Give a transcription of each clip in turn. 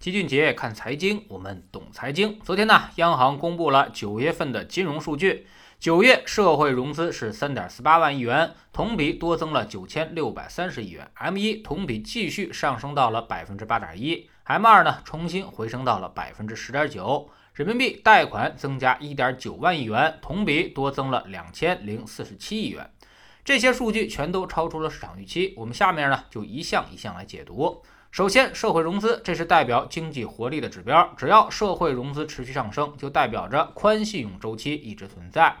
齐俊杰看财经，我们懂财经。昨天呢，央行公布了九月份的金融数据。九月社会融资是三点四八万亿元，同比多增了九千六百三十亿元。M 一同比继续上升到了百分之八点一，M 二呢重新回升到了百分之十点九。人民币贷款增加一点九万亿元，同比多增了两千零四十七亿元。这些数据全都超出了市场预期。我们下面呢就一项一项来解读。首先，社会融资，这是代表经济活力的指标。只要社会融资持续上升，就代表着宽信用周期一直存在。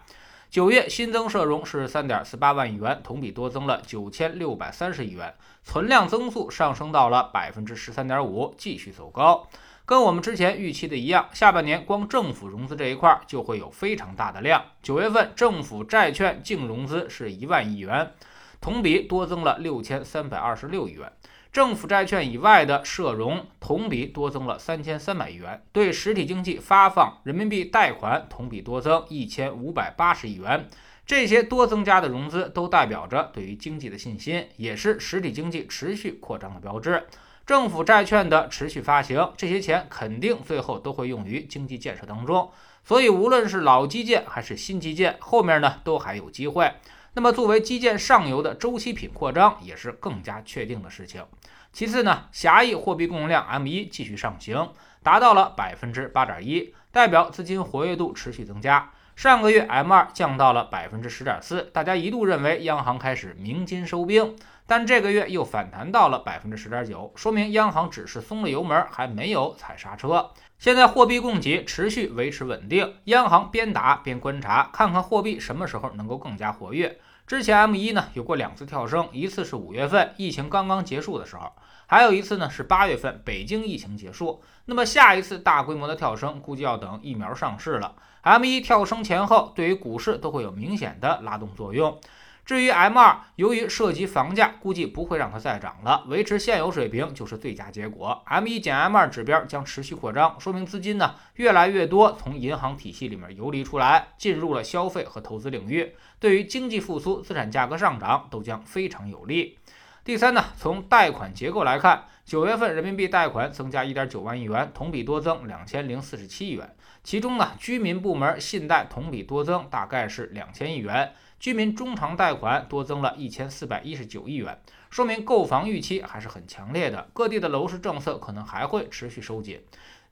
九月新增社融是三点四八万亿元，同比多增了九千六百三十亿元，存量增速上升到了百分之十三点五，继续走高。跟我们之前预期的一样，下半年光政府融资这一块就会有非常大的量。九月份政府债券净融资是一万亿元，同比多增了六千三百二十六亿元。政府债券以外的社融同比多增了三千三百亿元，对实体经济发放人民币贷款同比多增一千五百八十亿元。这些多增加的融资都代表着对于经济的信心，也是实体经济持续扩张的标志。政府债券的持续发行，这些钱肯定最后都会用于经济建设当中。所以，无论是老基建还是新基建，后面呢都还有机会。那么，作为基建上游的周期品扩张，也是更加确定的事情。其次呢，狭义货币供应量 M 一继续上行，达到了百分之八点一，代表资金活跃度持续增加。上个月 M 二降到了百分之十点四，大家一度认为央行开始鸣金收兵，但这个月又反弹到了百分之十点九，说明央行只是松了油门，还没有踩刹车。现在货币供给持续维持稳定，央行边打边观察，看看货币什么时候能够更加活跃。之前 M 一呢有过两次跳升，一次是五月份疫情刚刚结束的时候，还有一次呢是八月份北京疫情结束。那么下一次大规模的跳升，估计要等疫苗上市了。M 一跳升前后，对于股市都会有明显的拉动作用。至于 M 二，由于涉及房价，估计不会让它再涨了，维持现有水平就是最佳结果。M 一减 M 二指标将持续扩张，说明资金呢越来越多从银行体系里面游离出来，进入了消费和投资领域，对于经济复苏、资产价格上涨都将非常有利。第三呢，从贷款结构来看，九月份人民币贷款增加一点九万亿元，同比多增两千零四十七亿元，其中呢，居民部门信贷同比多增大概是两千亿元。居民中长贷款多增了一千四百一十九亿元，说明购房预期还是很强烈的。各地的楼市政策可能还会持续收紧。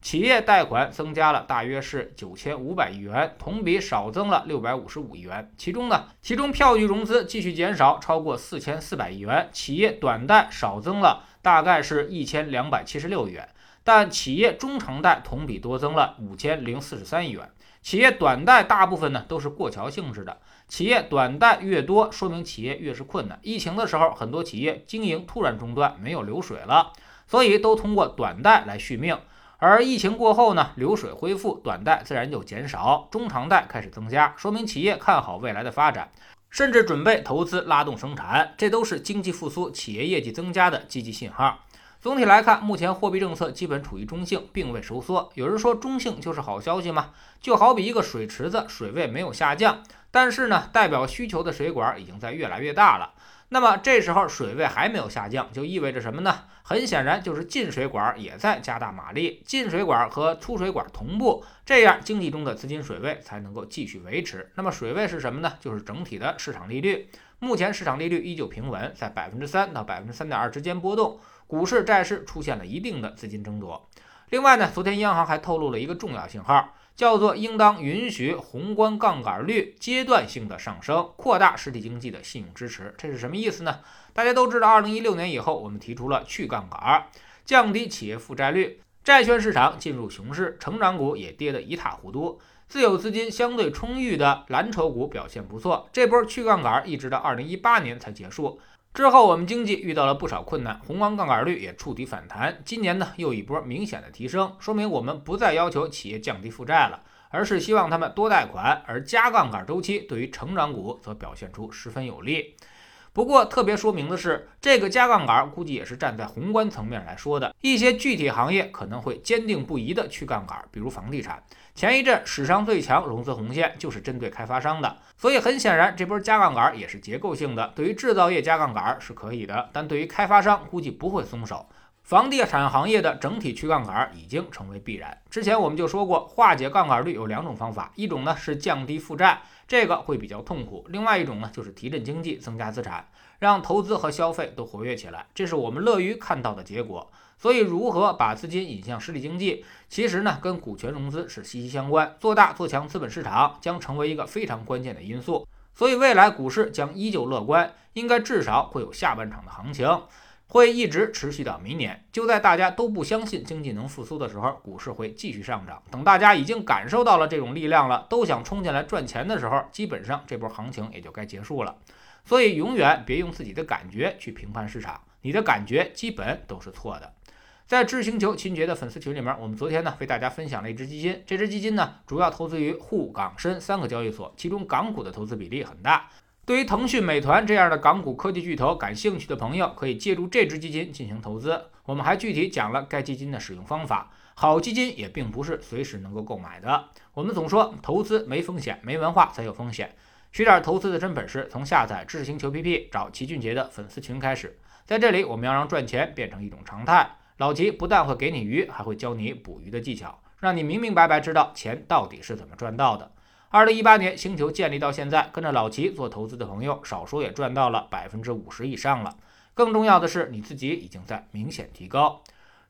企业贷款增加了大约是九千五百亿元，同比少增了六百五十五亿元。其中呢，其中票据融资继续减少，超过四千四百亿元。企业短贷少增了大概是一千两百七十六亿元，但企业中长贷同比多增了五千零四十三亿元。企业短贷大部分呢都是过桥性质的，企业短贷越多，说明企业越是困难。疫情的时候，很多企业经营突然中断，没有流水了，所以都通过短贷来续命。而疫情过后呢，流水恢复，短贷自然就减少，中长贷开始增加，说明企业看好未来的发展，甚至准备投资拉动生产，这都是经济复苏、企业业绩增加的积极信号。总体来看，目前货币政策基本处于中性，并未收缩。有人说中性就是好消息吗？就好比一个水池子，水位没有下降，但是呢，代表需求的水管已经在越来越大了。那么这时候水位还没有下降，就意味着什么呢？很显然就是进水管也在加大马力，进水管和出水管同步，这样经济中的资金水位才能够继续维持。那么水位是什么呢？就是整体的市场利率。目前市场利率依旧平稳，在百分之三到百分之三点二之间波动。股市、债市出现了一定的资金争夺。另外呢，昨天央行还透露了一个重要信号，叫做应当允许宏观杠杆率阶段性的上升，扩大实体经济的信用支持。这是什么意思呢？大家都知道，二零一六年以后，我们提出了去杠杆，降低企业负债率，债券市场进入熊市，成长股也跌得一塌糊涂，自有资金相对充裕的蓝筹股表现不错。这波去杠杆一直到二零一八年才结束。之后，我们经济遇到了不少困难，宏观杠杆率也触底反弹。今年呢，又一波明显的提升，说明我们不再要求企业降低负债了，而是希望他们多贷款。而加杠杆周期对于成长股则表现出十分有利。不过，特别说明的是，这个加杠杆估计也是站在宏观层面来说的。一些具体行业可能会坚定不移的去杠杆，比如房地产。前一阵史上最强融资红线就是针对开发商的，所以很显然，这波加杠杆也是结构性的。对于制造业加杠杆是可以的，但对于开发商估计不会松手。房地产行业的整体去杠杆已经成为必然。之前我们就说过，化解杠杆率有两种方法，一种呢是降低负债，这个会比较痛苦；另外一种呢就是提振经济，增加资产，让投资和消费都活跃起来，这是我们乐于看到的结果。所以，如何把资金引向实体经济，其实呢跟股权融资是息息相关。做大做强资本市场将成为一个非常关键的因素。所以，未来股市将依旧乐观，应该至少会有下半场的行情。会一直持续到明年。就在大家都不相信经济能复苏的时候，股市会继续上涨。等大家已经感受到了这种力量了，都想冲进来赚钱的时候，基本上这波行情也就该结束了。所以，永远别用自己的感觉去评判市场，你的感觉基本都是错的。在智星球秦杰的粉丝群里面，我们昨天呢为大家分享了一只基金，这只基金呢主要投资于沪港深三个交易所，其中港股的投资比例很大。对于腾讯、美团这样的港股科技巨头感兴趣的朋友，可以借助这支基金进行投资。我们还具体讲了该基金的使用方法。好基金也并不是随时能够购买的。我们总说投资没风险，没文化才有风险。学点投资的真本事，从下载知识星球 APP 找齐俊杰的粉丝群开始。在这里，我们要让赚钱变成一种常态。老齐不但会给你鱼，还会教你捕鱼的技巧，让你明明白白知道钱到底是怎么赚到的。二零一八年，星球建立到现在，跟着老齐做投资的朋友，少说也赚到了百分之五十以上了。更重要的是，你自己已经在明显提高。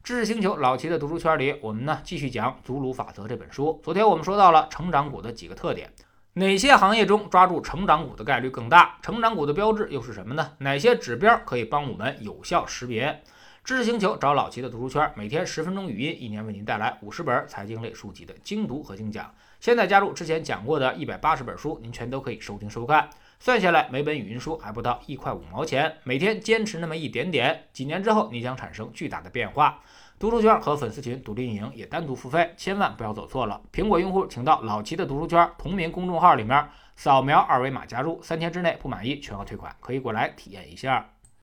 知识星球老齐的读书圈里，我们呢继续讲《祖鲁法则》这本书。昨天我们说到了成长股的几个特点，哪些行业中抓住成长股的概率更大？成长股的标志又是什么呢？哪些指标可以帮我们有效识别？知识星球找老齐的读书圈，每天十分钟语音，一年为您带来五十本财经类书籍的精读和精讲。现在加入之前讲过的一百八十本书，您全都可以收听收看。算下来，每本语音书还不到一块五毛钱。每天坚持那么一点点，几年之后你将产生巨大的变化。读书圈和粉丝群独立运营也单独付费，千万不要走错了。苹果用户请到老齐的读书圈同名公众号里面扫描二维码加入，三天之内不满意全额退款，可以过来体验一下。